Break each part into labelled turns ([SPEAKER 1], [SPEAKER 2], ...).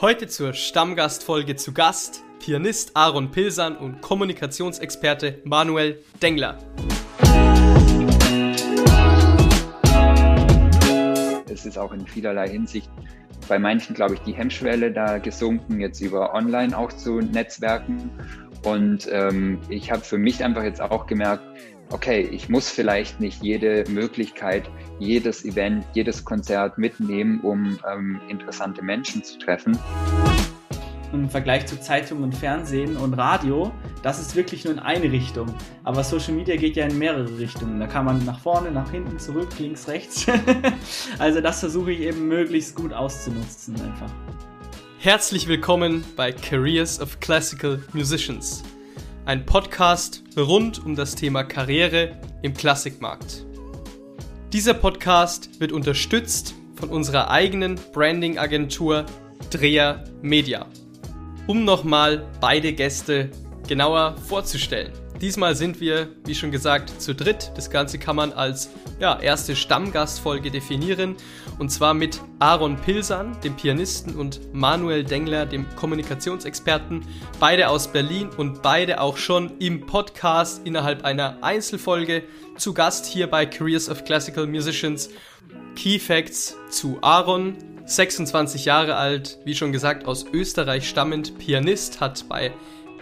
[SPEAKER 1] Heute zur Stammgastfolge zu Gast Pianist Aaron Pilsan und Kommunikationsexperte Manuel Dengler.
[SPEAKER 2] Es ist auch in vielerlei Hinsicht bei manchen, glaube ich, die Hemmschwelle da gesunken, jetzt über online auch zu netzwerken. Und ähm, ich habe für mich einfach jetzt auch gemerkt, okay, ich muss vielleicht nicht jede Möglichkeit, jedes Event, jedes Konzert mitnehmen, um ähm, interessante Menschen zu treffen.
[SPEAKER 3] Im Vergleich zu Zeitung und Fernsehen und Radio, das ist wirklich nur in eine Richtung. Aber Social Media geht ja in mehrere Richtungen. Da kann man nach vorne, nach hinten, zurück, links, rechts. also das versuche ich eben möglichst gut auszunutzen einfach.
[SPEAKER 1] Herzlich willkommen bei Careers of Classical Musicians ein Podcast rund um das Thema Karriere im Klassikmarkt. Dieser Podcast wird unterstützt von unserer eigenen Branding-Agentur Dreher Media. Um nochmal beide Gäste genauer vorzustellen. Diesmal sind wir, wie schon gesagt, zu dritt. Das Ganze kann man als ja, erste Stammgastfolge definieren. Und zwar mit Aaron Pilsan, dem Pianisten, und Manuel Dengler, dem Kommunikationsexperten. Beide aus Berlin und beide auch schon im Podcast innerhalb einer Einzelfolge zu Gast hier bei Careers of Classical Musicians. Key Facts zu Aaron. 26 Jahre alt, wie schon gesagt, aus Österreich stammend, Pianist, hat bei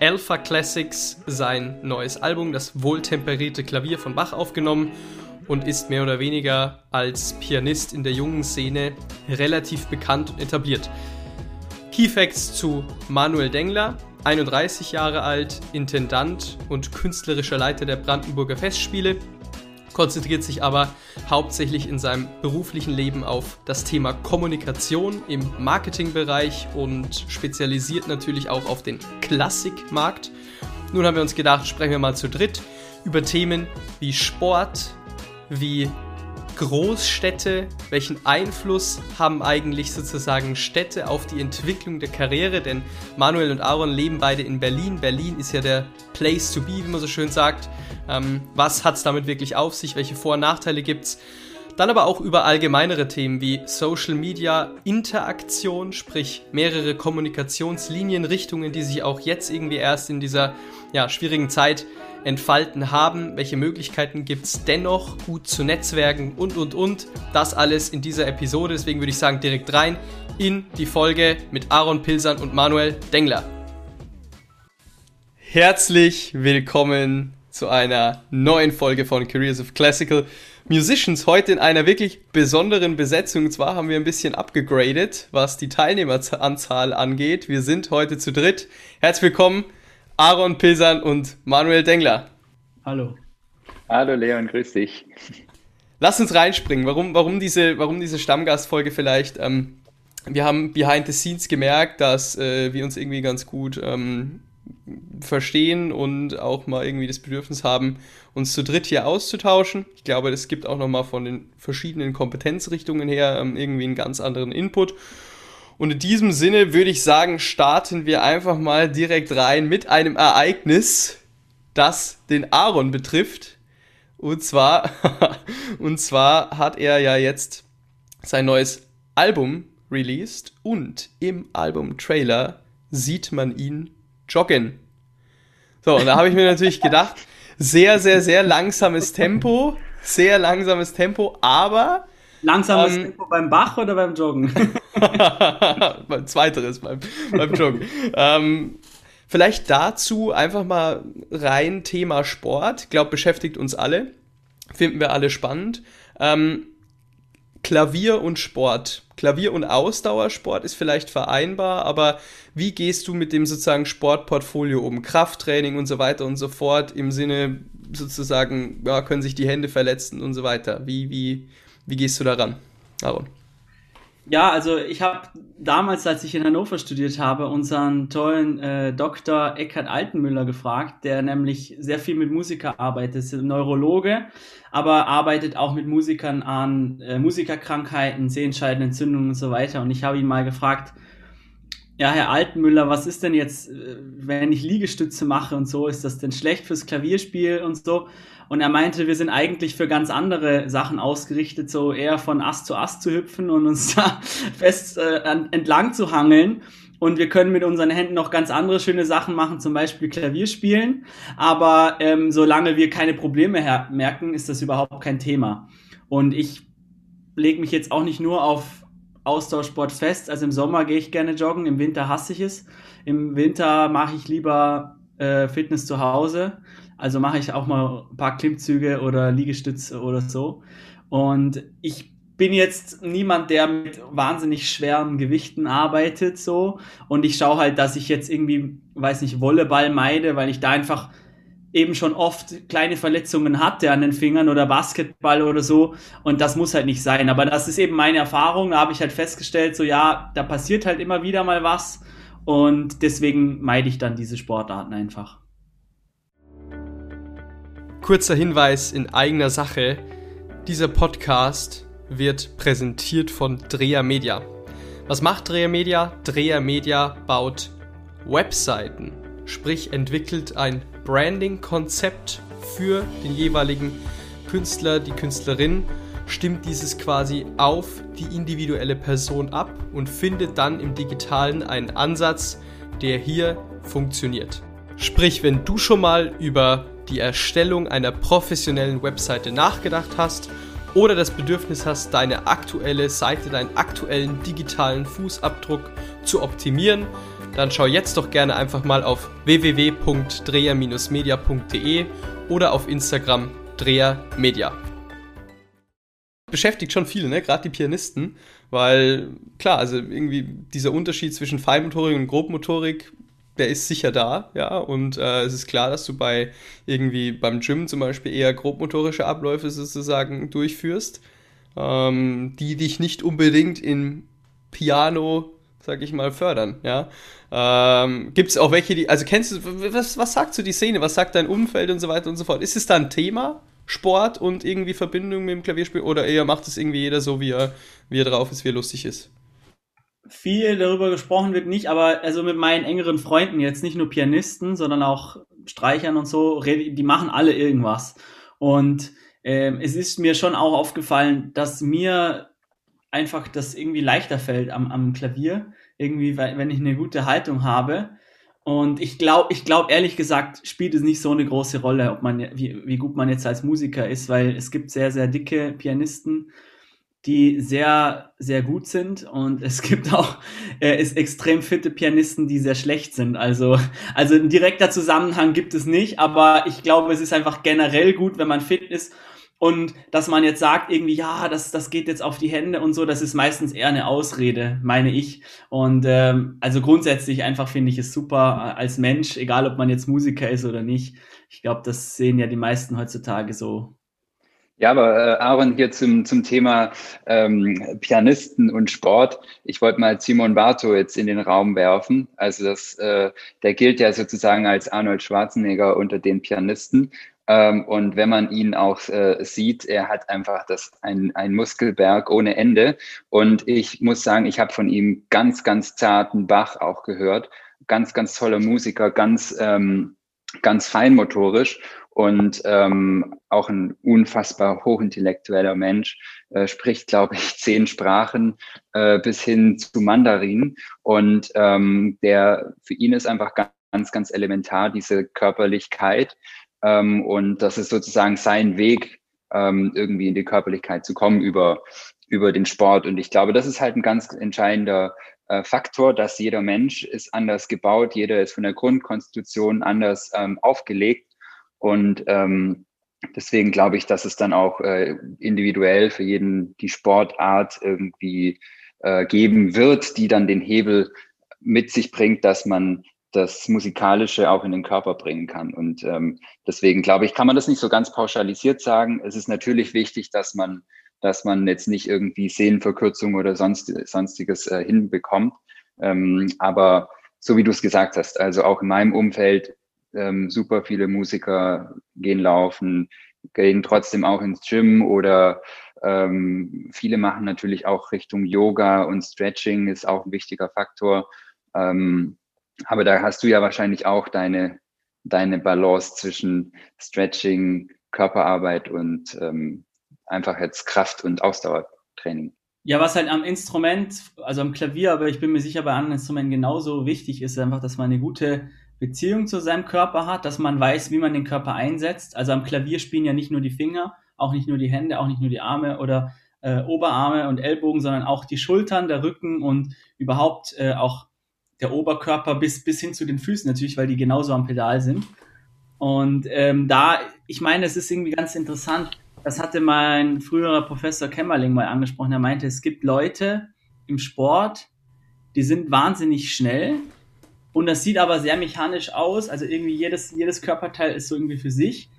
[SPEAKER 1] Alpha Classics sein neues Album, das wohltemperierte Klavier von Bach, aufgenommen und ist mehr oder weniger als Pianist in der jungen Szene relativ bekannt und etabliert. Keyfacts zu Manuel Dengler, 31 Jahre alt, Intendant und künstlerischer Leiter der Brandenburger Festspiele, konzentriert sich aber hauptsächlich in seinem beruflichen Leben auf das Thema Kommunikation im Marketingbereich und spezialisiert natürlich auch auf den Klassikmarkt. Nun haben wir uns gedacht, sprechen wir mal zu dritt über Themen wie Sport, wie Großstädte, welchen Einfluss haben eigentlich sozusagen Städte auf die Entwicklung der Karriere? Denn Manuel und Aaron leben beide in Berlin. Berlin ist ja der Place to be, wie man so schön sagt. Ähm, was hat es damit wirklich auf sich? Welche Vor- und Nachteile gibt es? Dann aber auch über allgemeinere Themen wie Social Media Interaktion, sprich mehrere Kommunikationslinienrichtungen, die sich auch jetzt irgendwie erst in dieser ja, schwierigen Zeit entfalten haben. Welche Möglichkeiten gibt es dennoch, gut zu netzwerken und, und, und. Das alles in dieser Episode. Deswegen würde ich sagen, direkt rein in die Folge mit Aaron Pilsern und Manuel Dengler. Herzlich willkommen zu einer neuen Folge von Careers of Classical Musicians. Heute in einer wirklich besonderen Besetzung. Und zwar haben wir ein bisschen abgegradet, was die Teilnehmeranzahl angeht. Wir sind heute zu dritt. Herzlich willkommen, Aaron Pilsan und Manuel Dengler.
[SPEAKER 3] Hallo.
[SPEAKER 2] Hallo Leon, grüß dich.
[SPEAKER 1] Lass uns reinspringen. Warum, warum, diese, warum diese Stammgastfolge vielleicht? Ähm, wir haben behind the scenes gemerkt, dass äh, wir uns irgendwie ganz gut ähm, verstehen und auch mal irgendwie das Bedürfnis haben, uns zu dritt hier auszutauschen. Ich glaube, das gibt auch nochmal von den verschiedenen Kompetenzrichtungen her ähm, irgendwie einen ganz anderen Input. Und in diesem Sinne würde ich sagen, starten wir einfach mal direkt rein mit einem Ereignis, das den Aaron betrifft. Und zwar, und zwar hat er ja jetzt sein neues Album released und im Album-Trailer sieht man ihn joggen. So, und da habe ich mir natürlich gedacht, sehr, sehr, sehr langsames Tempo, sehr langsames Tempo, aber.
[SPEAKER 3] Langsames ähm, Tempo beim Bach oder beim Joggen?
[SPEAKER 1] beim Zweiteres, beim, beim Joggen. ähm, vielleicht dazu einfach mal rein Thema Sport. Ich glaube, beschäftigt uns alle. Finden wir alle spannend. Ähm, Klavier und Sport. Klavier und Ausdauersport ist vielleicht vereinbar, aber wie gehst du mit dem sozusagen Sportportfolio um? Krafttraining und so weiter und so fort im Sinne sozusagen, ja, können sich die Hände verletzen und so weiter. Wie, wie, wie gehst du daran, Aaron?
[SPEAKER 3] Ja, also ich habe damals, als ich in Hannover studiert habe, unseren tollen äh, Dr. Eckhard Altenmüller gefragt, der nämlich sehr viel mit Musikern arbeitet, ist Neurologe, aber arbeitet auch mit Musikern an äh, Musikerkrankheiten, Sehenscheidenentzündungen und so weiter. Und ich habe ihn mal gefragt, ja, Herr Altenmüller, was ist denn jetzt, äh, wenn ich Liegestütze mache und so, ist das denn schlecht fürs Klavierspiel und so? Und er meinte, wir sind eigentlich für ganz andere Sachen ausgerichtet, so eher von Ast zu Ast zu hüpfen und uns da fest äh, entlang zu hangeln. Und wir können mit unseren Händen noch ganz andere schöne Sachen machen, zum Beispiel Klavier spielen. Aber ähm, solange wir keine Probleme merken, ist das überhaupt kein Thema. Und ich lege mich jetzt auch nicht nur auf Austauschsport fest. Also im Sommer gehe ich gerne joggen, im Winter hasse ich es. Im Winter mache ich lieber äh, Fitness zu Hause. Also mache ich auch mal ein paar Klimmzüge oder Liegestütze oder so. Und ich bin jetzt niemand, der mit wahnsinnig schweren Gewichten arbeitet so. Und ich schaue halt, dass ich jetzt irgendwie, weiß nicht, Volleyball meide, weil ich da einfach eben schon oft kleine Verletzungen hatte an den Fingern oder Basketball oder so. Und das muss halt nicht sein. Aber das ist eben meine Erfahrung. Da habe ich halt festgestellt, so ja, da passiert halt immer wieder mal was. Und deswegen meide ich dann diese Sportarten einfach.
[SPEAKER 1] Kurzer Hinweis in eigener Sache. Dieser Podcast wird präsentiert von Dreher Media. Was macht Dreher Media? Dreher Media baut Webseiten, sprich entwickelt ein Branding-Konzept für den jeweiligen Künstler, die Künstlerin, stimmt dieses quasi auf die individuelle Person ab und findet dann im digitalen einen Ansatz, der hier funktioniert. Sprich, wenn du schon mal über die Erstellung einer professionellen Webseite nachgedacht hast oder das Bedürfnis hast, deine aktuelle Seite, deinen aktuellen digitalen Fußabdruck zu optimieren, dann schau jetzt doch gerne einfach mal auf www.dreher-media.de oder auf Instagram drehermedia. Beschäftigt schon viele, ne? gerade die Pianisten, weil klar, also irgendwie dieser Unterschied zwischen Feinmotorik und Grobmotorik, der ist sicher da, ja, und äh, es ist klar, dass du bei irgendwie beim Gym zum Beispiel eher grobmotorische Abläufe sozusagen durchführst, ähm, die dich nicht unbedingt in Piano sag ich mal, fördern, ja. Ähm, Gibt es auch welche, die, also kennst du, was, was sagt so die Szene, was sagt dein Umfeld und so weiter und so fort? Ist es da ein Thema, Sport und irgendwie Verbindung mit dem Klavierspiel oder eher macht es irgendwie jeder so, wie er, wie er drauf ist, wie er lustig ist?
[SPEAKER 3] Viel darüber gesprochen wird nicht, aber also mit meinen engeren Freunden, jetzt nicht nur Pianisten, sondern auch Streichern und so, die machen alle irgendwas. Und ähm, es ist mir schon auch aufgefallen, dass mir einfach das irgendwie leichter fällt am, am Klavier, irgendwie, wenn ich eine gute Haltung habe. Und ich glaube, ich glaube ehrlich gesagt, spielt es nicht so eine große Rolle, ob man, wie, wie gut man jetzt als Musiker ist, weil es gibt sehr, sehr dicke Pianisten, die sehr, sehr gut sind und es gibt auch äh, ist extrem fitte Pianisten, die sehr schlecht sind. Also, also ein direkter Zusammenhang gibt es nicht, aber ich glaube, es ist einfach generell gut, wenn man fit ist und dass man jetzt sagt, irgendwie, ja, das, das geht jetzt auf die Hände und so, das ist meistens eher eine Ausrede, meine ich. Und ähm, also grundsätzlich einfach finde ich es super äh, als Mensch, egal ob man jetzt Musiker ist oder nicht. Ich glaube, das sehen ja die meisten heutzutage so.
[SPEAKER 2] Ja, aber äh, Aaron, hier zum, zum Thema ähm, Pianisten und Sport. Ich wollte mal Simon Barto jetzt in den Raum werfen. Also das, äh, der gilt ja sozusagen als Arnold Schwarzenegger unter den Pianisten. Ähm, und wenn man ihn auch äh, sieht, er hat einfach das ein, ein Muskelberg ohne Ende. Und ich muss sagen, ich habe von ihm ganz, ganz zarten Bach auch gehört. Ganz, ganz toller Musiker, ganz, ähm, ganz feinmotorisch und ähm, auch ein unfassbar hochintellektueller Mensch, äh, spricht, glaube ich, zehn Sprachen äh, bis hin zu Mandarin. Und ähm, der für ihn ist einfach ganz, ganz elementar diese Körperlichkeit, ähm, und das ist sozusagen sein Weg, ähm, irgendwie in die Körperlichkeit zu kommen über, über den Sport. Und ich glaube, das ist halt ein ganz entscheidender äh, Faktor, dass jeder Mensch ist anders gebaut, jeder ist von der Grundkonstitution anders ähm, aufgelegt. Und ähm, deswegen glaube ich, dass es dann auch äh, individuell für jeden die Sportart irgendwie äh, geben wird, die dann den Hebel mit sich bringt, dass man das Musikalische auch in den Körper bringen kann. Und ähm, deswegen glaube ich, kann man das nicht so ganz pauschalisiert sagen. Es ist natürlich wichtig, dass man, dass man jetzt nicht irgendwie Sehnenverkürzung oder sonst, sonstiges äh, hinbekommt. Ähm, aber so wie du es gesagt hast, also auch in meinem Umfeld ähm, super viele Musiker gehen laufen, gehen trotzdem auch ins Gym oder ähm, viele machen natürlich auch Richtung Yoga und Stretching ist auch ein wichtiger Faktor. Ähm, aber da hast du ja wahrscheinlich auch deine, deine Balance zwischen Stretching, Körperarbeit und ähm, einfach jetzt Kraft- und Ausdauertraining.
[SPEAKER 3] Ja, was halt am Instrument, also am Klavier, aber ich bin mir sicher bei anderen Instrumenten genauso wichtig ist, einfach, dass man eine gute Beziehung zu seinem Körper hat, dass man weiß, wie man den Körper einsetzt. Also am Klavier spielen ja nicht nur die Finger, auch nicht nur die Hände, auch nicht nur die Arme oder äh, Oberarme und Ellbogen, sondern auch die Schultern, der Rücken und überhaupt äh, auch der Oberkörper bis, bis hin zu den Füßen natürlich, weil die genauso am Pedal sind. Und ähm, da, ich meine, es ist irgendwie ganz interessant, das hatte mein früherer Professor Kämmerling mal angesprochen. Er meinte, es gibt Leute im Sport, die sind wahnsinnig schnell und das sieht aber sehr mechanisch aus. Also irgendwie jedes, jedes Körperteil ist so irgendwie für sich.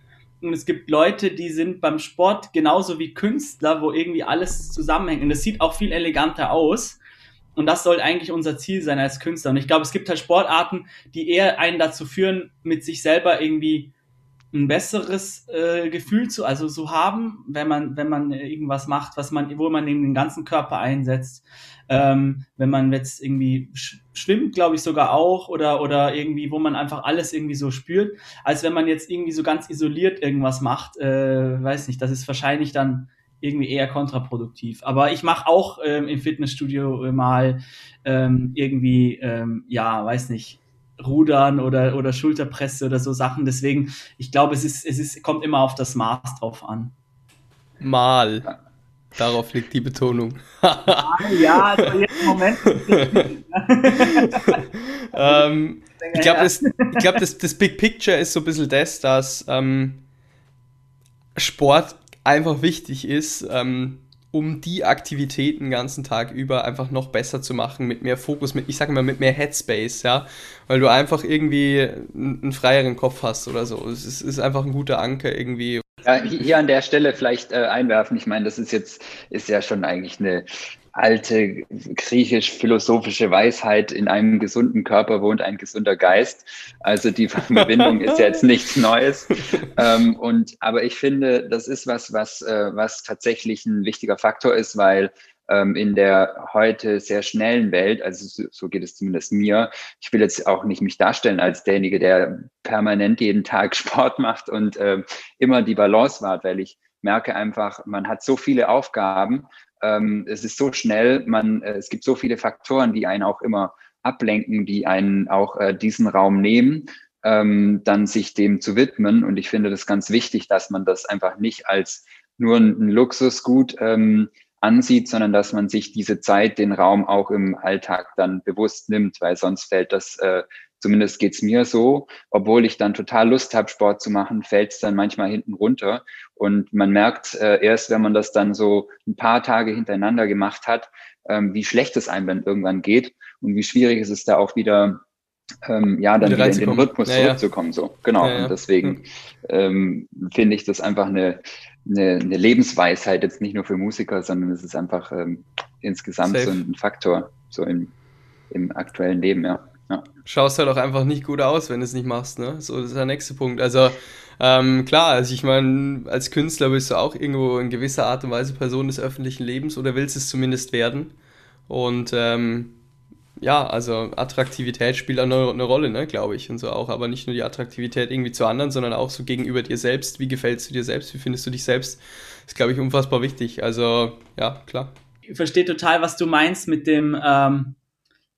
[SPEAKER 3] Und es gibt Leute, die sind beim Sport genauso wie Künstler, wo irgendwie alles zusammenhängt. Und es sieht auch viel eleganter aus. Und das soll eigentlich unser Ziel sein als Künstler. Und ich glaube, es gibt halt Sportarten, die eher einen dazu führen, mit sich selber irgendwie ein besseres äh, Gefühl zu, also so haben, wenn man, wenn man irgendwas macht, was man, wo man den ganzen Körper einsetzt. Ähm, wenn man jetzt irgendwie sch schwimmt, glaube ich sogar auch, oder, oder irgendwie, wo man einfach alles irgendwie so spürt, als wenn man jetzt irgendwie so ganz isoliert irgendwas macht, äh, weiß nicht, das ist wahrscheinlich dann irgendwie eher kontraproduktiv. Aber ich mache auch ähm, im Fitnessstudio mal ähm, irgendwie, ähm, ja, weiß nicht, Rudern oder, oder Schulterpresse oder so Sachen. Deswegen, ich glaube, es ist, es ist, kommt immer auf das Maß drauf an.
[SPEAKER 1] Mal. Darauf liegt die Betonung.
[SPEAKER 3] ja, also jetzt im Moment.
[SPEAKER 1] ähm, ich glaube, das, glaub, das, das Big Picture ist so ein bisschen das, dass ähm, Sport einfach wichtig ist, ähm, um die Aktivitäten den ganzen Tag über einfach noch besser zu machen, mit mehr Fokus, mit, ich sage mal, mit mehr Headspace, ja, weil du einfach irgendwie einen freieren Kopf hast oder so. Es ist, ist einfach ein guter Anker irgendwie.
[SPEAKER 2] Ja, hier an der Stelle vielleicht äh, einwerfen. Ich meine, das ist jetzt, ist ja schon eigentlich eine alte griechisch-philosophische Weisheit, in einem gesunden Körper wohnt ein gesunder Geist. Also die Verbindung ist jetzt nichts Neues. Ähm, und, aber ich finde, das ist was, was, äh, was tatsächlich ein wichtiger Faktor ist, weil ähm, in der heute sehr schnellen Welt, also so, so geht es zumindest mir, ich will jetzt auch nicht mich darstellen als derjenige, der permanent jeden Tag Sport macht und äh, immer die Balance wahrt, weil ich merke einfach, man hat so viele Aufgaben, ähm, es ist so schnell, man, äh, es gibt so viele Faktoren, die einen auch immer ablenken, die einen auch äh, diesen Raum nehmen, ähm, dann sich dem zu widmen. Und ich finde das ganz wichtig, dass man das einfach nicht als nur ein, ein Luxusgut ähm, ansieht, sondern dass man sich diese Zeit, den Raum auch im Alltag dann bewusst nimmt, weil sonst fällt das, äh, zumindest geht's mir so, obwohl ich dann total Lust habe, Sport zu machen, fällt es dann manchmal hinten runter. Und man merkt äh, erst, wenn man das dann so ein paar Tage hintereinander gemacht hat, ähm, wie schlecht es einem dann irgendwann geht und wie schwierig ist es da auch wieder ähm, ja, dann wieder, wieder in den Rhythmus ja, zurückzukommen. So, genau. Ja, ja. Und deswegen ähm, finde ich das einfach eine, eine, eine, Lebensweisheit, jetzt nicht nur für Musiker, sondern es ist einfach ähm, insgesamt Safe. so ein Faktor, so im, im aktuellen Leben, ja. Ja.
[SPEAKER 1] Schaust halt auch einfach nicht gut aus, wenn du es nicht machst, ne? So, das ist der nächste Punkt. Also, ähm, klar, also ich meine, als Künstler bist du auch irgendwo in gewisser Art und Weise Person des öffentlichen Lebens oder willst es zumindest werden. Und ähm, ja, also Attraktivität spielt auch eine, eine Rolle, ne, glaube ich, und so auch. Aber nicht nur die Attraktivität irgendwie zu anderen, sondern auch so gegenüber dir selbst. Wie gefällst du dir selbst? Wie findest du dich selbst? ist, glaube ich, unfassbar wichtig. Also, ja, klar.
[SPEAKER 3] Ich verstehe total, was du meinst mit dem, ähm,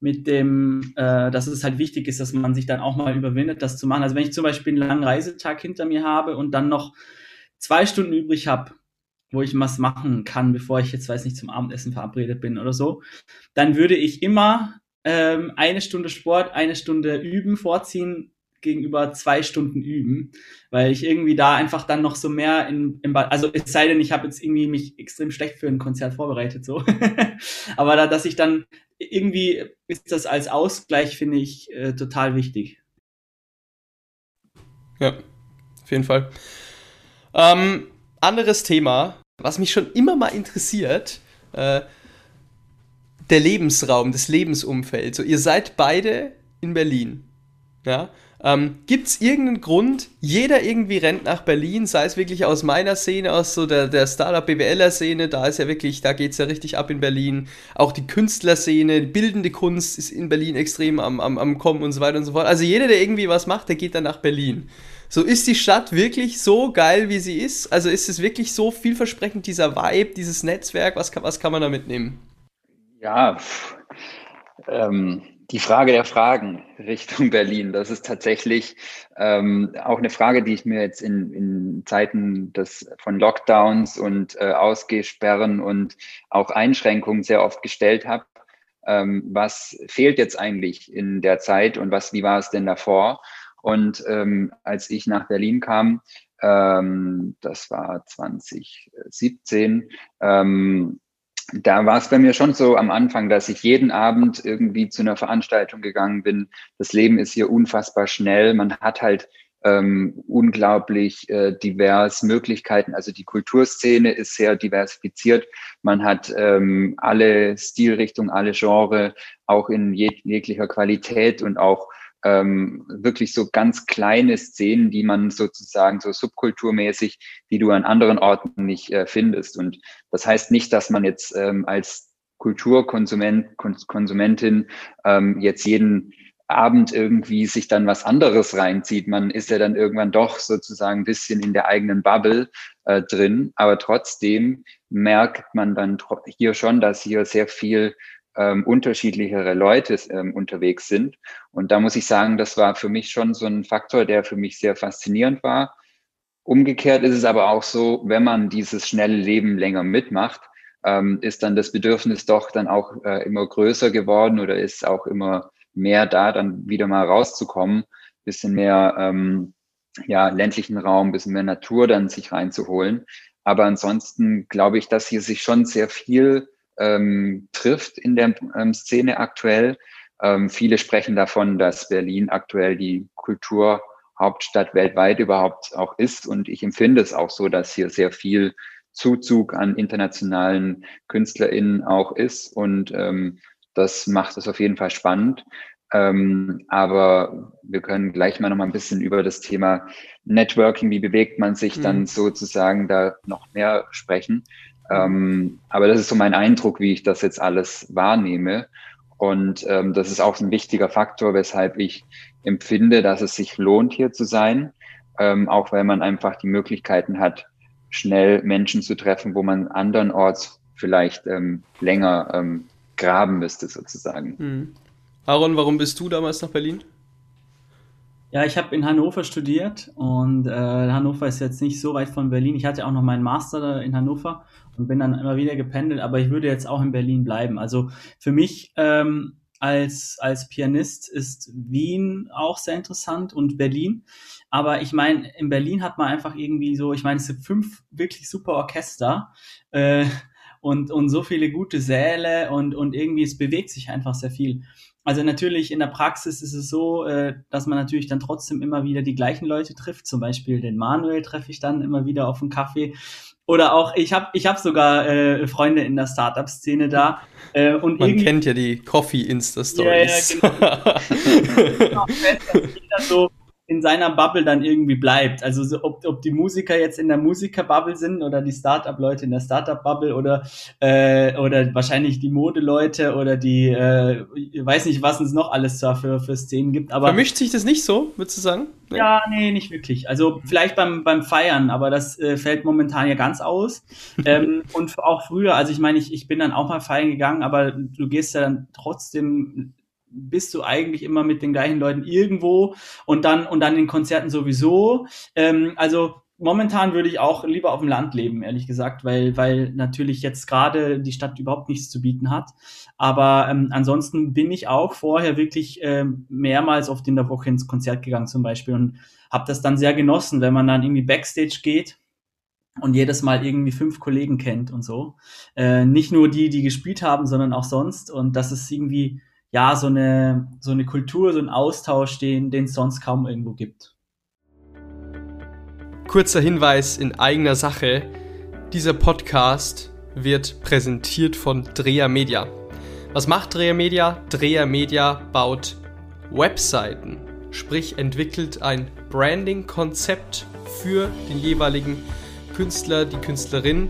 [SPEAKER 3] mit dem, äh, dass es halt wichtig ist, dass man sich dann auch mal überwindet, das zu machen. Also wenn ich zum Beispiel einen langen Reisetag hinter mir habe und dann noch zwei Stunden übrig habe, wo ich was machen kann, bevor ich jetzt, weiß nicht, zum Abendessen verabredet bin oder so, dann würde ich immer ähm, eine Stunde Sport, eine Stunde üben vorziehen gegenüber zwei Stunden üben, weil ich irgendwie da einfach dann noch so mehr in, im Ball, also es sei denn, ich habe jetzt irgendwie mich extrem schlecht für ein Konzert vorbereitet, so. Aber da, dass ich dann irgendwie ist das als Ausgleich, finde ich, äh, total wichtig.
[SPEAKER 1] Ja, auf jeden Fall. Ähm, anderes Thema, was mich schon immer mal interessiert, äh, der Lebensraum, das Lebensumfeld. So, ihr seid beide in Berlin. Ja. Ähm, Gibt es irgendeinen Grund, jeder irgendwie rennt nach Berlin, sei es wirklich aus meiner Szene, aus so der, der Startup-BWLer-Szene, da ist ja wirklich, da geht es ja richtig ab in Berlin. Auch die Künstlerszene, bildende Kunst ist in Berlin extrem am, am, am Kommen und so weiter und so fort. Also jeder, der irgendwie was macht, der geht dann nach Berlin. So ist die Stadt wirklich so geil, wie sie ist? Also ist es wirklich so vielversprechend, dieser Vibe, dieses Netzwerk? Was kann, was kann man da mitnehmen?
[SPEAKER 2] Ja, ähm, die Frage der Fragen Richtung Berlin, das ist tatsächlich ähm, auch eine Frage, die ich mir jetzt in, in Zeiten des, von Lockdowns und äh, Ausgehsperren und auch Einschränkungen sehr oft gestellt habe. Ähm, was fehlt jetzt eigentlich in der Zeit und was, wie war es denn davor? Und ähm, als ich nach Berlin kam, ähm, das war 2017, ähm, da war es bei mir schon so am Anfang, dass ich jeden Abend irgendwie zu einer Veranstaltung gegangen bin. Das Leben ist hier unfassbar schnell. Man hat halt ähm, unglaublich äh, divers Möglichkeiten. Also die Kulturszene ist sehr diversifiziert. Man hat ähm, alle Stilrichtungen, alle Genre, auch in jeg jeglicher Qualität und auch ähm, wirklich so ganz kleine Szenen, die man sozusagen so subkulturmäßig, die du an anderen Orten nicht äh, findest. Und das heißt nicht, dass man jetzt ähm, als Kulturkonsument, Konsumentin ähm, jetzt jeden Abend irgendwie sich dann was anderes reinzieht. Man ist ja dann irgendwann doch sozusagen ein bisschen in der eigenen Bubble äh, drin, aber trotzdem merkt man dann hier schon, dass hier sehr viel ähm, unterschiedlichere Leute ähm, unterwegs sind. Und da muss ich sagen, das war für mich schon so ein Faktor, der für mich sehr faszinierend war. Umgekehrt ist es aber auch so, wenn man dieses schnelle Leben länger mitmacht, ähm, ist dann das Bedürfnis doch dann auch äh, immer größer geworden oder ist auch immer mehr da, dann wieder mal rauszukommen, bisschen mehr ähm, ja, ländlichen Raum, bisschen mehr Natur dann sich reinzuholen. Aber ansonsten glaube ich, dass hier sich schon sehr viel ähm, trifft in der ähm, Szene aktuell. Ähm, viele sprechen davon, dass Berlin aktuell die Kulturhauptstadt weltweit überhaupt auch ist. Und ich empfinde es auch so, dass hier sehr viel Zuzug an internationalen KünstlerInnen auch ist. Und ähm, das macht es auf jeden Fall spannend. Ähm, aber wir können gleich mal noch mal ein bisschen über das Thema Networking, wie bewegt man sich mhm. dann sozusagen da noch mehr sprechen. Ähm, aber das ist so mein Eindruck, wie ich das jetzt alles wahrnehme. Und ähm, das ist auch ein wichtiger Faktor, weshalb ich empfinde, dass es sich lohnt, hier zu sein, ähm, auch weil man einfach die Möglichkeiten hat, schnell Menschen zu treffen, wo man andernorts vielleicht ähm, länger ähm, graben müsste, sozusagen.
[SPEAKER 1] Mhm. Aaron, warum bist du damals nach Berlin?
[SPEAKER 3] Ja, ich habe in Hannover studiert und äh, Hannover ist jetzt nicht so weit von Berlin. Ich hatte auch noch meinen Master in Hannover und bin dann immer wieder gependelt, aber ich würde jetzt auch in Berlin bleiben. Also für mich ähm, als, als Pianist ist Wien auch sehr interessant und Berlin. Aber ich meine, in Berlin hat man einfach irgendwie so, ich meine, es sind fünf wirklich super Orchester äh, und, und so viele gute Säle und, und irgendwie es bewegt sich einfach sehr viel. Also natürlich in der Praxis ist es so, äh, dass man natürlich dann trotzdem immer wieder die gleichen Leute trifft. Zum Beispiel den Manuel treffe ich dann immer wieder auf dem Kaffee. Oder auch, ich habe ich hab sogar äh, Freunde in der Startup-Szene da.
[SPEAKER 1] Äh, und Man kennt ja die Coffee-Insta-Stories. Ja, ja,
[SPEAKER 3] genau. genau so in seiner Bubble dann irgendwie bleibt. Also so, ob, ob die Musiker jetzt in der Musiker-Bubble sind oder die Startup-Leute in der Startup-Bubble oder, äh, oder wahrscheinlich die Modeleute oder die, äh, ich weiß nicht, was es noch alles da für, für Szenen gibt. Aber
[SPEAKER 1] Vermischt sich das nicht so, würdest du sagen?
[SPEAKER 3] Nee. Ja, nee, nicht wirklich. Also vielleicht beim, beim Feiern, aber das äh, fällt momentan ja ganz aus. ähm, und auch früher, also ich meine, ich, ich bin dann auch mal feiern gegangen, aber du gehst ja dann trotzdem bist du eigentlich immer mit den gleichen Leuten irgendwo und dann und dann in Konzerten sowieso. Ähm, also momentan würde ich auch lieber auf dem Land leben, ehrlich gesagt, weil weil natürlich jetzt gerade die Stadt überhaupt nichts zu bieten hat. Aber ähm, ansonsten bin ich auch vorher wirklich ähm, mehrmals oft in der Woche ins Konzert gegangen zum Beispiel und habe das dann sehr genossen, wenn man dann irgendwie backstage geht und jedes Mal irgendwie fünf Kollegen kennt und so. Äh, nicht nur die, die gespielt haben, sondern auch sonst. Und das ist irgendwie ja, so eine, so eine Kultur, so ein Austausch, den, es sonst kaum irgendwo gibt.
[SPEAKER 1] Kurzer Hinweis in eigener Sache. Dieser Podcast wird präsentiert von Dreher Media. Was macht Dreher Media? Dreher Media baut Webseiten sprich entwickelt ein Branding-Konzept für den jeweiligen Künstler, die Künstlerin,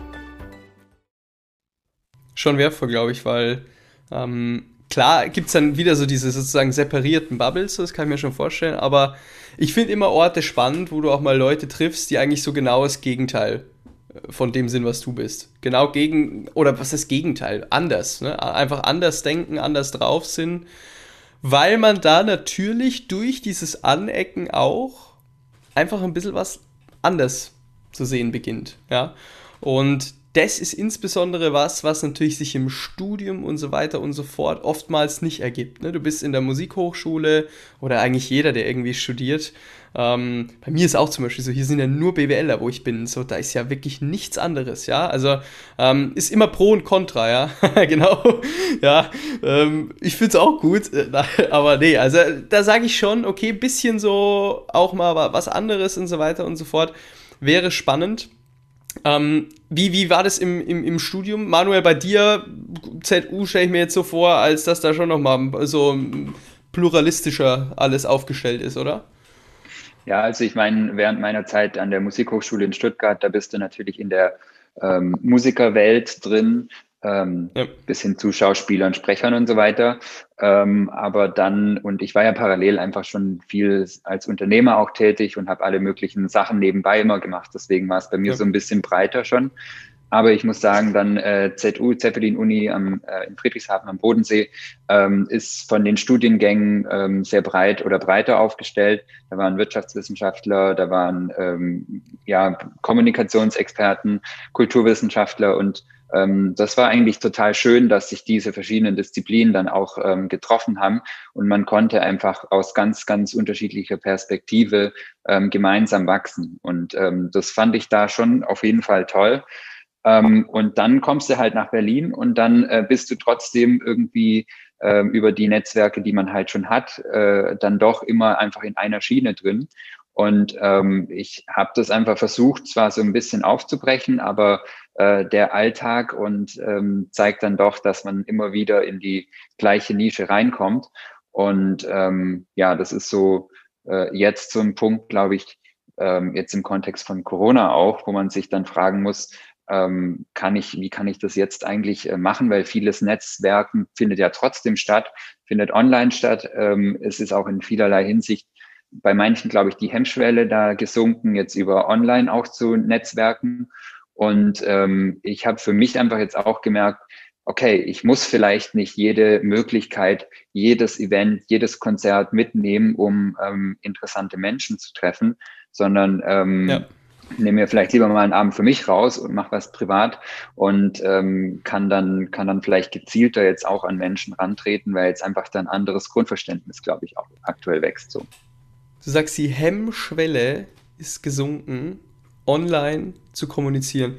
[SPEAKER 1] Schon wertvoll, glaube ich, weil ähm, klar gibt es dann wieder so diese sozusagen separierten Bubbles, das kann ich mir schon vorstellen, aber ich finde immer Orte spannend, wo du auch mal Leute triffst, die eigentlich so genau das Gegenteil äh, von dem sind, was du bist. Genau gegen, oder was ist das Gegenteil? Anders, ne? Einfach anders denken, anders drauf sind, weil man da natürlich durch dieses Anecken auch einfach ein bisschen was anders zu sehen beginnt, ja. Und das ist insbesondere was, was natürlich sich im Studium und so weiter und so fort oftmals nicht ergibt. Ne? Du bist in der Musikhochschule oder eigentlich jeder, der irgendwie studiert. Ähm, bei mir ist auch zum Beispiel so, hier sind ja nur BWLer, wo ich bin. So, da ist ja wirklich nichts anderes, ja. Also ähm, ist immer Pro und Contra, ja. genau. ja. Ähm, ich finde es auch gut, äh, aber nee, also da sage ich schon, okay, bisschen so auch mal was anderes und so weiter und so fort. Wäre spannend. Ähm, wie, wie war das im, im, im Studium? Manuel, bei dir, ZU stelle ich mir jetzt so vor, als dass da schon nochmal so pluralistischer alles aufgestellt ist, oder?
[SPEAKER 2] Ja, also ich meine, während meiner Zeit an der Musikhochschule in Stuttgart, da bist du natürlich in der ähm, Musikerwelt drin ähm, ja. bis hin zu Schauspielern, Sprechern und so weiter. Ähm, aber dann, und ich war ja parallel einfach schon viel als Unternehmer auch tätig und habe alle möglichen Sachen nebenbei immer gemacht. Deswegen war es bei mir ja. so ein bisschen breiter schon. Aber ich muss sagen, dann äh, ZU, Zeppelin-Uni äh, in Friedrichshafen am Bodensee, ähm, ist von den Studiengängen ähm, sehr breit oder breiter aufgestellt. Da waren Wirtschaftswissenschaftler, da waren ähm, ja, Kommunikationsexperten, Kulturwissenschaftler und ähm, das war eigentlich total schön, dass sich diese verschiedenen Disziplinen dann auch ähm, getroffen haben und man konnte einfach aus ganz, ganz unterschiedlicher Perspektive ähm, gemeinsam wachsen. Und ähm, das fand ich da schon auf jeden Fall toll. Ähm, und dann kommst du halt nach Berlin und dann äh, bist du trotzdem irgendwie äh, über die Netzwerke, die man halt schon hat, äh, dann doch immer einfach in einer Schiene drin. Und ähm, ich habe das einfach versucht, zwar so ein bisschen aufzubrechen, aber äh, der Alltag und ähm, zeigt dann doch, dass man immer wieder in die gleiche Nische reinkommt. Und ähm, ja, das ist so äh, jetzt so ein Punkt, glaube ich, ähm, jetzt im Kontext von Corona auch, wo man sich dann fragen muss, ähm, kann ich, wie kann ich das jetzt eigentlich äh, machen? Weil vieles Netzwerken findet ja trotzdem statt, findet online statt. Ähm, es ist auch in vielerlei Hinsicht bei manchen, glaube ich, die Hemmschwelle da gesunken, jetzt über online auch zu Netzwerken. Und ähm, ich habe für mich einfach jetzt auch gemerkt, okay, ich muss vielleicht nicht jede Möglichkeit, jedes Event, jedes Konzert mitnehmen, um ähm, interessante Menschen zu treffen, sondern ähm, ja. Nehme mir vielleicht lieber mal einen Abend für mich raus und mache was privat und ähm, kann dann kann dann vielleicht gezielter jetzt auch an Menschen rantreten, weil jetzt einfach dann anderes Grundverständnis, glaube ich, auch aktuell wächst. So.
[SPEAKER 1] Du sagst, die Hemmschwelle ist gesunken online zu kommunizieren.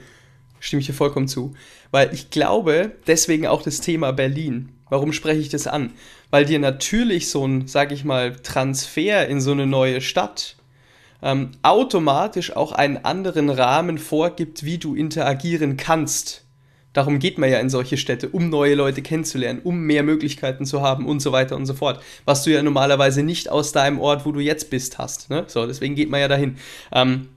[SPEAKER 1] Stimme ich dir vollkommen zu. Weil ich glaube, deswegen auch das Thema Berlin. Warum spreche ich das an? Weil dir natürlich so ein, sag ich mal, Transfer in so eine neue Stadt ähm, automatisch auch einen anderen Rahmen vorgibt, wie du interagieren kannst. Darum geht man ja in solche Städte, um neue Leute kennenzulernen, um mehr Möglichkeiten zu haben und so weiter und so fort. Was du ja normalerweise nicht aus deinem Ort, wo du jetzt bist, hast. Ne? So, deswegen geht man ja dahin. Ähm,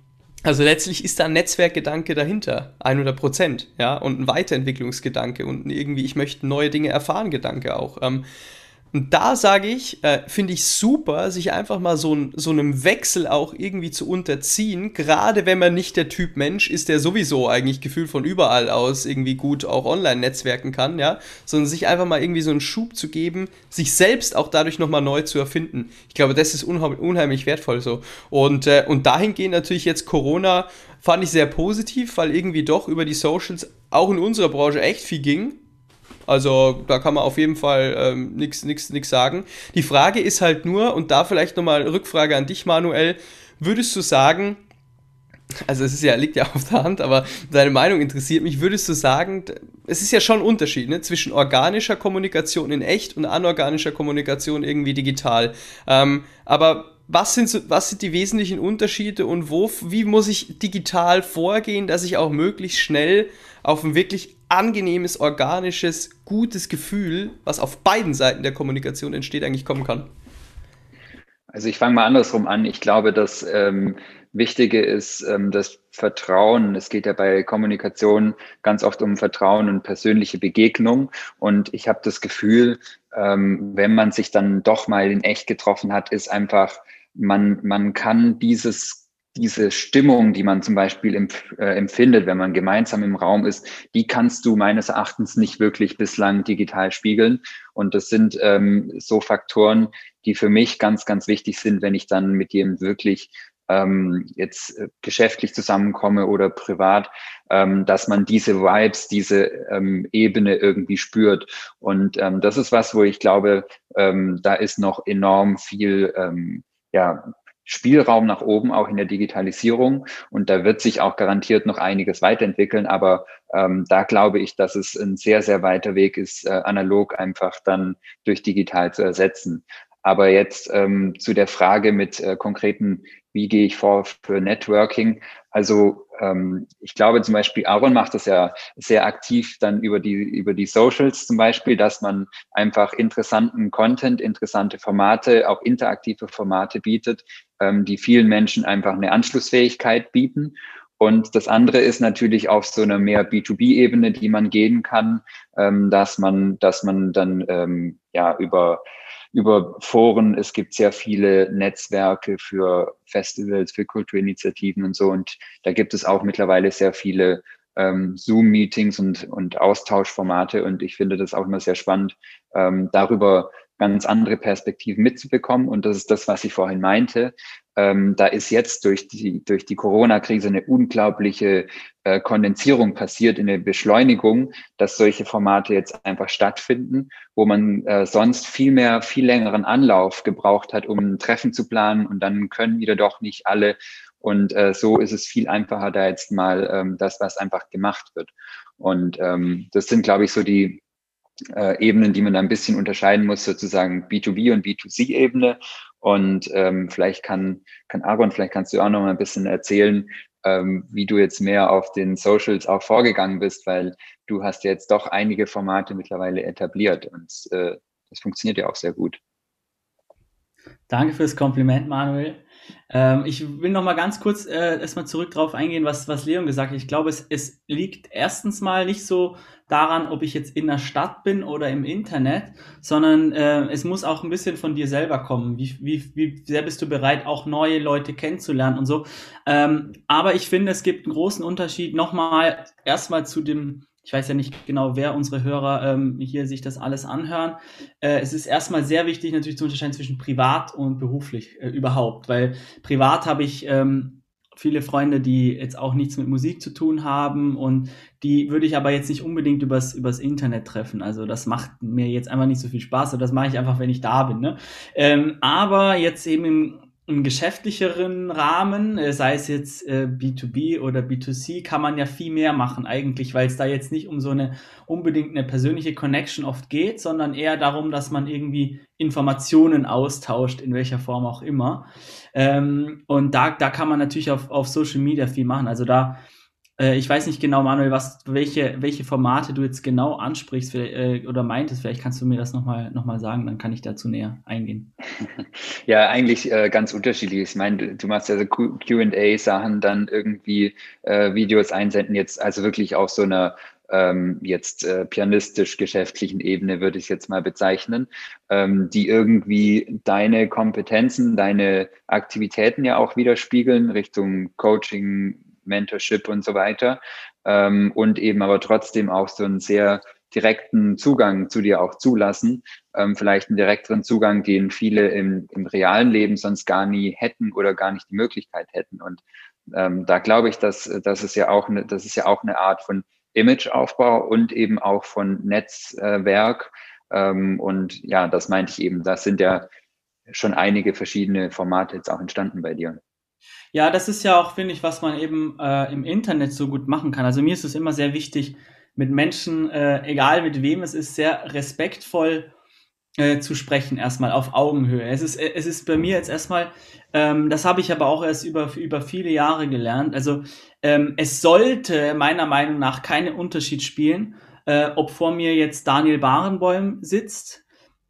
[SPEAKER 1] also letztlich ist da ein Netzwerkgedanke dahinter, 100 Prozent, ja, und ein Weiterentwicklungsgedanke und irgendwie, ich möchte neue Dinge erfahren, Gedanke auch. Ähm, und da sage ich, äh, finde ich super, sich einfach mal so, so einem Wechsel auch irgendwie zu unterziehen, gerade wenn man nicht der Typ Mensch ist, der sowieso eigentlich gefühlt von überall aus irgendwie gut auch online netzwerken kann, ja, sondern sich einfach mal irgendwie so einen Schub zu geben, sich selbst auch dadurch nochmal neu zu erfinden. Ich glaube, das ist unheimlich, unheimlich wertvoll so. Und, äh, und dahingehend natürlich jetzt Corona fand ich sehr positiv, weil irgendwie doch über die Socials auch in unserer Branche echt viel ging Also da kann man auf jeden Fall ähm, nichts sagen. Die Frage ist halt nur, und da vielleicht nochmal Rückfrage an dich, Manuel, würdest du sagen, also es ist ja, liegt ja auf der Hand, aber deine Meinung interessiert mich. Würdest du sagen, es ist ja schon ein Unterschied ne, zwischen organischer Kommunikation in echt und anorganischer Kommunikation irgendwie digital. Ähm, aber was sind, was sind die wesentlichen Unterschiede und wo, wie muss ich digital vorgehen, dass ich auch möglichst schnell auf ein wirklich angenehmes, organisches, gutes Gefühl, was auf beiden Seiten der Kommunikation entsteht, eigentlich kommen kann?
[SPEAKER 2] Also ich fange mal andersrum an. Ich glaube, dass ähm, Wichtige ist ähm, das Vertrauen. Es geht ja bei Kommunikation ganz oft um Vertrauen und persönliche Begegnung. Und ich habe das Gefühl, ähm, wenn man sich dann doch mal in echt getroffen hat, ist einfach, man, man kann dieses diese Stimmung, die man zum Beispiel empf äh, empfindet, wenn man gemeinsam im Raum ist, die kannst du meines Erachtens nicht wirklich bislang digital spiegeln. Und das sind ähm, so Faktoren, die für mich ganz, ganz wichtig sind, wenn ich dann mit jemandem wirklich ähm, jetzt äh, geschäftlich zusammenkomme oder privat, ähm, dass man diese Vibes, diese ähm, Ebene irgendwie spürt. Und ähm, das ist was, wo ich glaube, ähm, da ist noch enorm viel ähm, ja, Spielraum nach oben, auch in der Digitalisierung. Und da wird sich auch garantiert noch einiges weiterentwickeln. Aber ähm, da glaube ich, dass es ein sehr, sehr weiter Weg ist, äh, analog einfach dann durch digital zu ersetzen. Aber jetzt ähm, zu der Frage mit äh, konkreten, wie gehe ich vor für Networking? Also ähm, ich glaube zum Beispiel, Aaron macht das ja sehr aktiv dann über die, über die Socials zum Beispiel, dass man einfach interessanten Content, interessante Formate, auch interaktive Formate bietet, ähm, die vielen Menschen einfach eine Anschlussfähigkeit bieten. Und das andere ist natürlich auf so einer mehr B2B-Ebene, die man gehen kann, ähm, dass man, dass man dann ähm, ja über über Foren. Es gibt sehr viele Netzwerke für Festivals, für Kulturinitiativen und so. Und da gibt es auch mittlerweile sehr viele ähm, Zoom-Meetings und, und Austauschformate. Und ich finde das auch immer sehr spannend, ähm, darüber ganz andere Perspektiven mitzubekommen. Und das ist das, was ich vorhin meinte. Ähm, da ist jetzt durch die, durch die Corona-Krise eine unglaubliche äh, Kondensierung passiert, in der Beschleunigung, dass solche Formate jetzt einfach stattfinden, wo man äh, sonst viel mehr, viel längeren Anlauf gebraucht hat, um ein Treffen zu planen und dann können wieder doch nicht alle. Und äh, so ist es viel einfacher, da jetzt mal ähm, das, was einfach gemacht wird. Und ähm, das sind, glaube ich, so die, äh, Ebenen, die man da ein bisschen unterscheiden muss, sozusagen B2B und B2C-Ebene. Und ähm, vielleicht kann, kann Aaron, vielleicht kannst du auch noch mal ein bisschen erzählen, ähm, wie du jetzt mehr auf den Socials auch vorgegangen bist, weil du hast jetzt doch einige Formate mittlerweile etabliert und äh, das funktioniert ja auch sehr gut.
[SPEAKER 3] Danke fürs Kompliment, Manuel. Ähm, ich will noch mal ganz kurz äh, erstmal zurück darauf eingehen, was, was Leon gesagt hat. Ich glaube, es, es liegt erstens mal nicht so daran, ob ich jetzt in der Stadt bin oder im Internet, sondern äh, es muss auch ein bisschen von dir selber kommen. Wie, wie, wie sehr bist du bereit, auch neue Leute kennenzulernen und so. Ähm, aber ich finde, es gibt einen großen Unterschied nochmal erstmal zu dem ich weiß ja nicht genau, wer unsere Hörer ähm, hier sich das alles anhören. Äh, es ist erstmal sehr wichtig, natürlich zu unterscheiden zwischen privat und beruflich äh, überhaupt, weil privat habe ich ähm, viele Freunde, die jetzt auch nichts mit Musik zu tun haben und die würde ich aber jetzt nicht unbedingt übers, übers Internet treffen. Also das macht mir jetzt einfach nicht so viel Spaß und das mache ich einfach, wenn ich da bin. Ne? Ähm, aber jetzt eben im im geschäftlicheren Rahmen, äh, sei es jetzt äh, B2B oder B2C, kann man ja viel mehr machen eigentlich, weil es da jetzt nicht um so eine unbedingt eine persönliche Connection oft geht, sondern eher darum, dass man irgendwie Informationen austauscht, in welcher Form auch immer. Ähm, und da, da kann man natürlich auf, auf Social Media viel machen. Also da äh, ich weiß nicht genau, Manuel, was, welche, welche Formate du jetzt genau ansprichst äh, oder meintest. Vielleicht kannst du mir das nochmal noch mal sagen, dann kann ich dazu näher eingehen.
[SPEAKER 2] Ja, eigentlich äh, ganz unterschiedlich. Ich meine, du machst ja so QA-Sachen, dann irgendwie äh, Videos einsenden, jetzt also wirklich auf so einer ähm, jetzt äh, pianistisch-geschäftlichen Ebene, würde ich jetzt mal bezeichnen, ähm, die irgendwie deine Kompetenzen, deine Aktivitäten ja auch widerspiegeln, Richtung Coaching, Mentorship und so weiter. Ähm, und eben aber trotzdem auch so einen sehr direkten Zugang zu dir auch zulassen. Ähm, vielleicht einen direkteren Zugang, den viele im, im realen Leben sonst gar nie hätten oder gar nicht die Möglichkeit hätten. Und ähm, da glaube ich, dass, dass es ja auch eine, das ist ja auch eine Art von Imageaufbau und eben auch von Netzwerk. Ähm, und ja, das meinte ich eben, das sind ja schon einige verschiedene Formate jetzt auch entstanden bei dir.
[SPEAKER 3] Ja, das ist ja auch, finde ich, was man eben äh, im Internet so gut machen kann. Also mir ist es immer sehr wichtig, mit Menschen, äh, egal mit wem es ist, sehr respektvoll äh, zu sprechen, erstmal auf Augenhöhe. Es ist, äh, es ist bei mir jetzt erstmal, ähm, das habe ich aber auch erst über, über viele Jahre gelernt. Also ähm, es sollte meiner Meinung nach keinen Unterschied spielen, äh, ob vor mir jetzt Daniel Barenbäum sitzt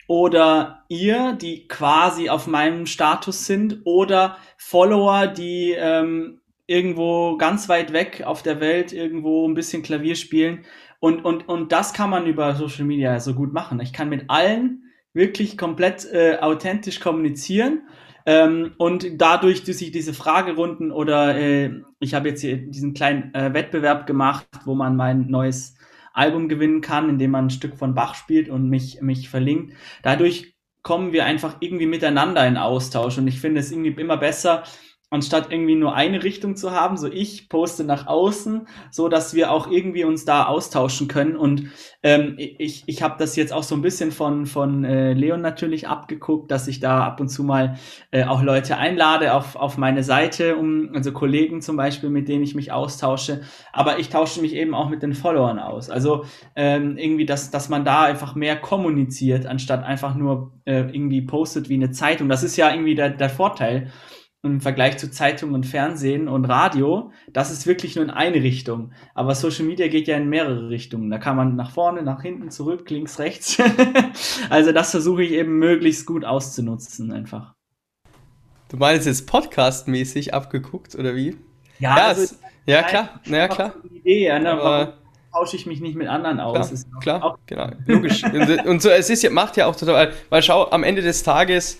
[SPEAKER 3] oder ihr, die quasi auf meinem Status sind, oder Follower, die ähm, irgendwo ganz weit weg auf der Welt irgendwo ein bisschen Klavier spielen. Und, und, und das kann man über Social Media so gut machen. Ich kann mit allen wirklich komplett äh, authentisch kommunizieren. Ähm, und dadurch, dass ich diese Fragerunden oder äh, ich habe jetzt hier diesen kleinen äh, Wettbewerb gemacht, wo man mein neues Album gewinnen kann, indem man ein Stück von Bach spielt und mich, mich verlinkt. Dadurch kommen wir einfach irgendwie miteinander in Austausch und ich finde es irgendwie immer besser, anstatt irgendwie nur eine Richtung zu haben, so ich poste nach außen, so dass wir auch irgendwie uns da austauschen können. Und ähm, ich, ich habe das jetzt auch so ein bisschen von, von äh, Leon natürlich abgeguckt, dass ich da ab und zu mal äh, auch Leute einlade auf, auf meine Seite, um, also Kollegen zum Beispiel, mit denen ich mich austausche. Aber ich tausche mich eben auch mit den Followern aus. Also ähm, irgendwie, dass, dass man da einfach mehr kommuniziert, anstatt einfach nur äh, irgendwie postet wie eine Zeitung. Das ist ja irgendwie der, der Vorteil im Vergleich zu Zeitung und Fernsehen und Radio, das ist wirklich nur in eine Richtung. Aber Social Media geht ja in mehrere Richtungen. Da kann man nach vorne, nach hinten, zurück, links, rechts. also das versuche ich eben möglichst gut auszunutzen einfach.
[SPEAKER 1] Du meinst jetzt podcastmäßig abgeguckt oder wie?
[SPEAKER 3] Ja, ja, also,
[SPEAKER 1] es, ja klar, ja klar.
[SPEAKER 3] Idee, ne? Aber tausche ich mich nicht mit anderen
[SPEAKER 1] aus. Klar, klar genau, logisch. und, und so, es ist ja, macht ja auch total, weil schau, am Ende des Tages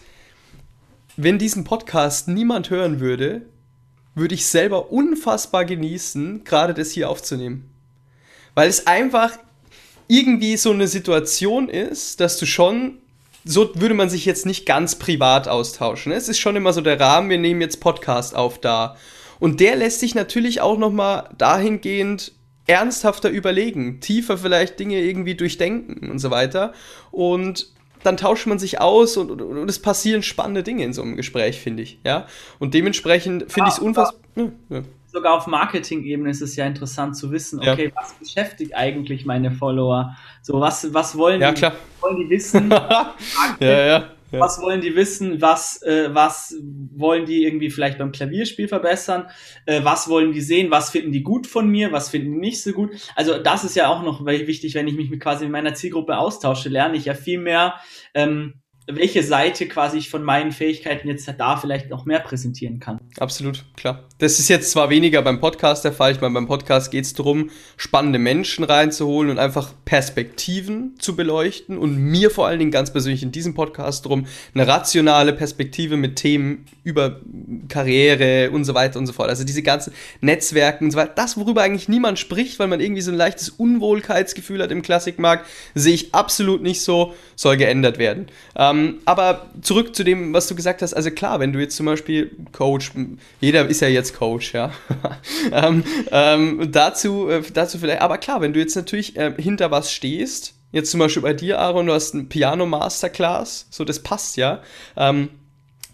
[SPEAKER 1] wenn diesen Podcast niemand hören würde, würde ich selber unfassbar genießen, gerade das hier aufzunehmen. Weil es einfach irgendwie so eine Situation ist, dass du schon, so würde man sich jetzt nicht ganz privat austauschen. Es ist schon immer so der Rahmen, wir nehmen jetzt Podcast auf da. Und der lässt sich natürlich auch nochmal dahingehend ernsthafter überlegen, tiefer vielleicht Dinge irgendwie durchdenken und so weiter. Und dann tauscht man sich aus und, und, und, es passieren spannende Dinge in so einem Gespräch, finde ich. Ja? Und dementsprechend finde ich es unfassbar. Ja,
[SPEAKER 3] ja. Sogar auf Marketing-Ebene ist es ja interessant zu wissen, okay, ja. was beschäftigt eigentlich meine Follower? So, was, was wollen,
[SPEAKER 1] die,
[SPEAKER 3] wollen die wissen?
[SPEAKER 1] ja, ja.
[SPEAKER 3] Ja. Was wollen die wissen? Was, äh, was wollen die irgendwie vielleicht beim Klavierspiel verbessern? Äh, was wollen die sehen? Was finden die gut von mir? Was finden die nicht so gut? Also das ist ja auch noch wichtig, wenn ich mich mit quasi mit meiner Zielgruppe austausche, lerne ich ja viel mehr ähm, welche Seite quasi ich von meinen Fähigkeiten jetzt da vielleicht noch mehr präsentieren kann.
[SPEAKER 1] Absolut, klar. Das ist jetzt zwar weniger beim Podcast der Fall. Ich meine, beim Podcast geht es darum, spannende Menschen reinzuholen und einfach Perspektiven zu beleuchten und mir vor allen Dingen ganz persönlich in diesem Podcast darum, eine rationale Perspektive mit Themen über Karriere und so weiter und so fort. Also diese ganzen Netzwerken und so weiter. Das, worüber eigentlich niemand spricht, weil man irgendwie so ein leichtes Unwohlkeitsgefühl hat im Klassikmarkt, sehe ich absolut nicht so, soll geändert werden. Ähm, ähm, aber zurück zu dem, was du gesagt hast. Also klar, wenn du jetzt zum Beispiel Coach, jeder ist ja jetzt Coach, ja. ähm, ähm, dazu, äh, dazu vielleicht, aber klar, wenn du jetzt natürlich äh, hinter was stehst, jetzt zum Beispiel bei dir, Aaron, du hast ein Piano Masterclass, so das passt ja, ähm,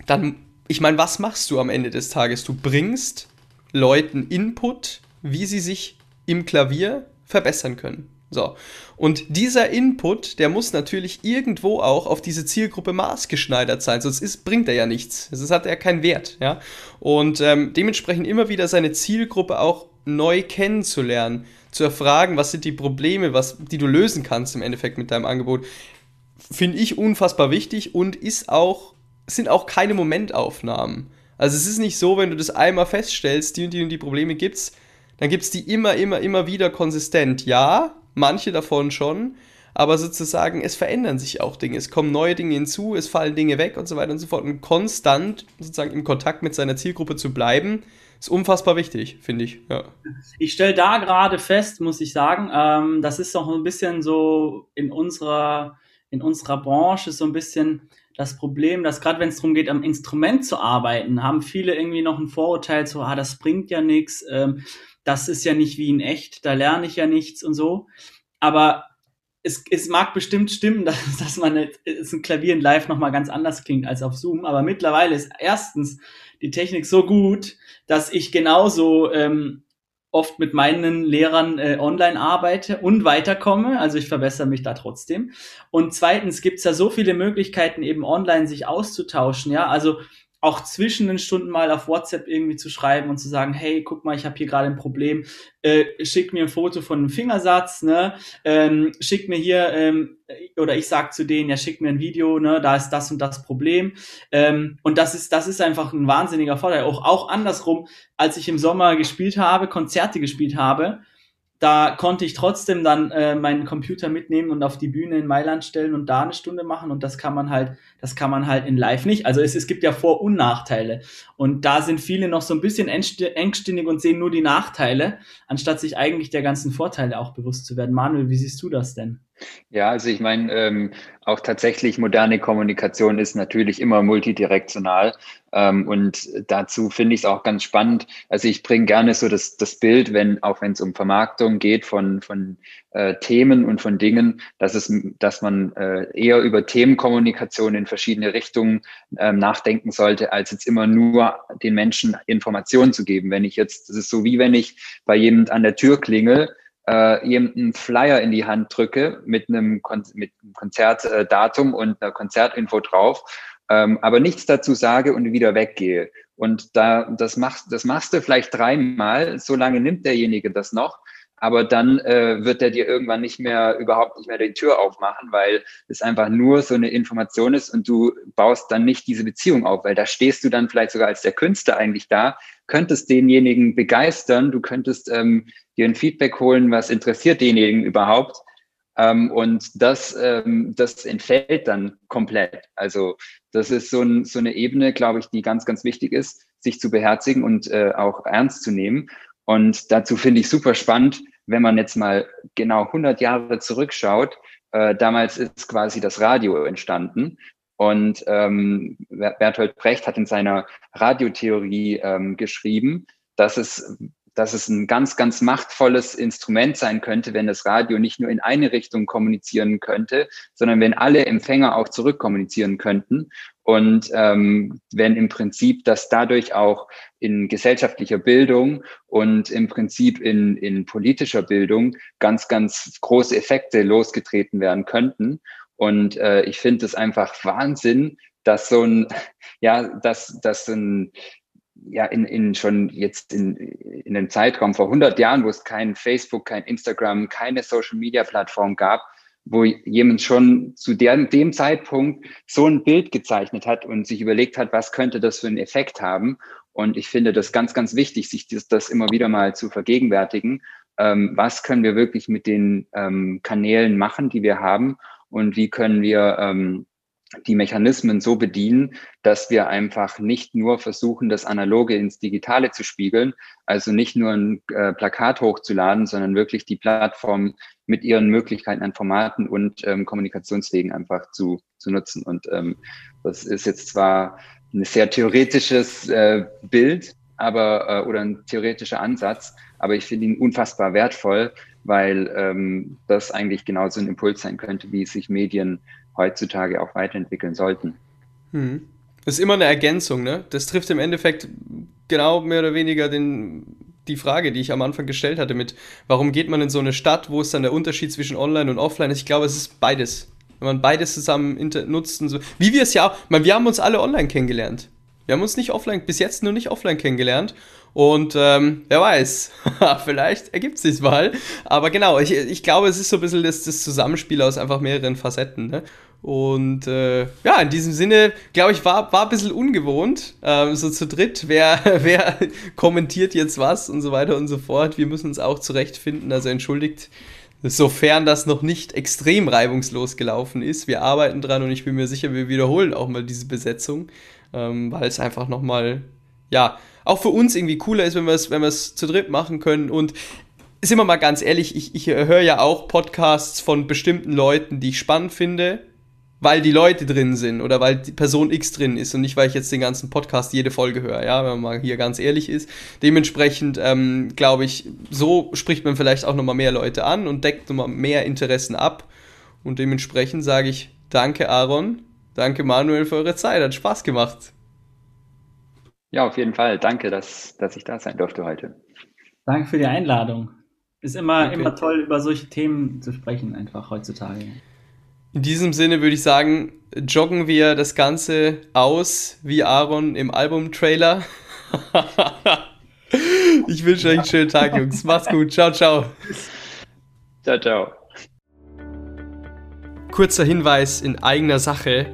[SPEAKER 1] dann, ich meine, was machst du am Ende des Tages? Du bringst Leuten Input, wie sie sich im Klavier verbessern können. So. Und dieser Input, der muss natürlich irgendwo auch auf diese Zielgruppe maßgeschneidert sein, sonst ist, bringt er ja nichts. Sonst hat er keinen Wert, ja. Und ähm, dementsprechend immer wieder seine Zielgruppe auch neu kennenzulernen, zu erfragen, was sind die Probleme, was, die du lösen kannst im Endeffekt mit deinem Angebot, finde ich unfassbar wichtig und ist auch, sind auch keine Momentaufnahmen. Also es ist nicht so, wenn du das einmal feststellst, die und die und die Probleme gibt's, dann gibt es die immer, immer, immer wieder konsistent. Ja, manche davon schon, aber sozusagen, es verändern sich auch Dinge. Es kommen neue Dinge hinzu, es fallen Dinge weg und so weiter und so fort. Und konstant sozusagen im Kontakt mit seiner Zielgruppe zu bleiben, ist unfassbar wichtig, finde ich. Ja.
[SPEAKER 3] Ich stelle da gerade fest, muss ich sagen, ähm, das ist doch ein bisschen so in unserer, in unserer Branche so ein bisschen das Problem, dass gerade wenn es darum geht, am Instrument zu arbeiten, haben viele irgendwie noch ein Vorurteil, so, ah, das bringt ja nichts. Ähm, das ist ja nicht wie in echt, da lerne ich ja nichts und so. Aber es, es mag bestimmt stimmen, dass, dass man es ein Klavier in Live nochmal ganz anders klingt als auf Zoom, aber mittlerweile ist erstens die Technik so gut, dass ich genauso ähm, oft mit meinen Lehrern äh, online arbeite und weiterkomme. Also ich verbessere mich da trotzdem. Und zweitens gibt's ja so viele Möglichkeiten, eben online sich auszutauschen. Ja, also auch zwischen den Stunden mal auf WhatsApp irgendwie zu schreiben und zu sagen, hey, guck mal, ich habe hier gerade ein Problem, äh, schick mir ein Foto von einem Fingersatz, ne? Ähm, schick mir hier, ähm, oder ich sag zu denen, ja, schick mir ein Video, ne, da ist das und das Problem. Ähm, und das ist, das ist einfach ein wahnsinniger Vorteil. Auch, auch andersrum, als ich im Sommer gespielt habe, Konzerte gespielt habe, da konnte ich trotzdem dann äh, meinen Computer mitnehmen und auf die Bühne in Mailand stellen und da eine Stunde machen und das kann man halt, das kann man halt in Live nicht. Also es, es gibt ja Vor- und Nachteile und da sind viele noch so ein bisschen engstirnig und sehen nur die Nachteile, anstatt sich eigentlich der ganzen Vorteile auch bewusst zu werden. Manuel, wie siehst du das denn?
[SPEAKER 2] Ja, also ich meine, ähm, auch tatsächlich moderne Kommunikation ist natürlich immer multidirektional. Ähm, und dazu finde ich es auch ganz spannend. Also ich bringe gerne so das, das Bild, wenn, auch wenn es um Vermarktung geht von, von äh, Themen und von Dingen, dass es, dass man äh, eher über Themenkommunikation in verschiedene Richtungen ähm, nachdenken sollte, als jetzt immer nur den Menschen Informationen zu geben. Wenn ich jetzt, das ist so wie wenn ich bei jemand an der Tür klingel, äh, jemanden Flyer in die Hand drücke mit einem, Kon mit Konzertdatum und einer Konzertinfo drauf, ähm, aber nichts dazu sage und wieder weggehe. Und da, das machst, das machst du vielleicht dreimal, so lange nimmt derjenige das noch, aber dann äh, wird er dir irgendwann nicht mehr, überhaupt nicht mehr die Tür aufmachen, weil es einfach nur so eine Information ist und du baust dann nicht diese Beziehung auf, weil da stehst du dann vielleicht sogar als der Künstler eigentlich da, könntest denjenigen begeistern, du könntest ähm, dir ein Feedback holen, was interessiert denjenigen überhaupt. Ähm, und das, ähm, das entfällt dann komplett. Also das ist so, ein, so eine Ebene, glaube ich, die ganz, ganz wichtig ist, sich zu beherzigen und äh, auch ernst zu nehmen. Und dazu finde ich super spannend, wenn man jetzt mal genau 100 Jahre zurückschaut, äh, damals ist quasi das Radio entstanden. Und ähm, Bertolt Brecht hat in seiner Radiotheorie ähm, geschrieben, dass es, dass es ein ganz, ganz machtvolles Instrument sein könnte, wenn das Radio nicht nur in eine Richtung kommunizieren könnte, sondern wenn alle Empfänger auch zurückkommunizieren könnten. Und ähm, wenn im Prinzip das dadurch auch in gesellschaftlicher Bildung und im Prinzip in, in politischer Bildung ganz, ganz große Effekte losgetreten werden könnten. Und äh, ich finde es einfach Wahnsinn, dass so ein, ja, dass, dass ein, ja, in, in schon jetzt in, in einem Zeitraum vor 100 Jahren, wo es kein Facebook, kein Instagram, keine Social Media Plattform gab, wo jemand schon zu der, dem Zeitpunkt so ein Bild gezeichnet hat und sich überlegt hat, was könnte das für einen Effekt haben. Und ich finde das ganz, ganz wichtig, sich das, das immer wieder mal zu vergegenwärtigen. Ähm, was können wir wirklich mit den ähm, Kanälen machen, die wir haben? Und wie können wir ähm, die Mechanismen so bedienen, dass wir einfach nicht nur versuchen, das Analoge ins Digitale zu spiegeln, also nicht nur ein äh, Plakat hochzuladen, sondern wirklich die Plattform mit ihren Möglichkeiten an Formaten und ähm, Kommunikationswegen einfach zu, zu nutzen. Und ähm, das ist jetzt zwar ein sehr theoretisches äh, Bild, aber äh, oder ein theoretischer Ansatz, aber ich finde ihn unfassbar wertvoll, weil ähm, das eigentlich genauso ein Impuls sein könnte, wie sich Medien heutzutage auch weiterentwickeln sollten.
[SPEAKER 1] Hm. Das ist immer eine Ergänzung, ne? Das trifft im Endeffekt genau mehr oder weniger den, die Frage, die ich am Anfang gestellt hatte, mit warum geht man in so eine Stadt, wo ist dann der Unterschied zwischen Online und Offline ist. Ich glaube, es ist beides. Wenn man beides zusammen nutzt und so. Wie wir es ja auch, meine, wir haben uns alle online kennengelernt. Wir haben uns nicht offline, bis jetzt nur nicht offline kennengelernt. Und ähm, wer weiß, vielleicht ergibt es sich mal. Aber genau, ich, ich glaube, es ist so ein bisschen das, das Zusammenspiel aus einfach mehreren Facetten. Ne? Und äh, ja, in diesem Sinne, glaube ich, war, war ein bisschen ungewohnt. Ähm, so zu dritt, wer, wer kommentiert jetzt was und so weiter und so fort. Wir müssen uns auch zurechtfinden, also entschuldigt, sofern das noch nicht extrem reibungslos gelaufen ist. Wir arbeiten dran und ich bin mir sicher, wir wiederholen auch mal diese Besetzung, ähm, weil es einfach nochmal, ja, auch für uns irgendwie cooler ist, wenn wir es wenn zu dritt machen können. Und sind wir mal ganz ehrlich, ich, ich höre ja auch Podcasts von bestimmten Leuten, die ich spannend finde. weil die Leute drin sind oder weil die Person X drin ist und nicht, weil ich jetzt den ganzen Podcast jede Folge höre, ja, wenn man mal hier ganz ehrlich ist. Dementsprechend ähm, glaube ich, so spricht man vielleicht auch nochmal mehr Leute an und deckt nochmal mehr Interessen ab. Und dementsprechend sage ich danke Aaron, danke Manuel für eure Zeit, hat Spaß gemacht.
[SPEAKER 2] Ja, auf jeden Fall. Danke, dass, dass ich da sein durfte heute.
[SPEAKER 3] Danke für die Einladung. Ist immer, okay. immer toll, über solche Themen zu sprechen, einfach heutzutage.
[SPEAKER 1] In diesem Sinne würde ich sagen, joggen wir das Ganze aus wie Aaron im Album-Trailer. ich wünsche euch einen schönen Tag, Jungs. Macht's gut. Ciao, ciao.
[SPEAKER 2] Ciao, ciao.
[SPEAKER 1] Kurzer Hinweis in eigener Sache.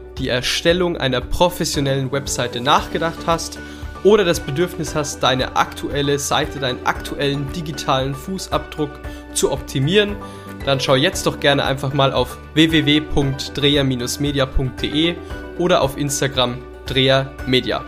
[SPEAKER 1] die Erstellung einer professionellen Webseite nachgedacht hast oder das Bedürfnis hast, deine aktuelle Seite, deinen aktuellen digitalen Fußabdruck zu optimieren, dann schau jetzt doch gerne einfach mal auf www.dreher-media.de oder auf Instagram Dreher Media.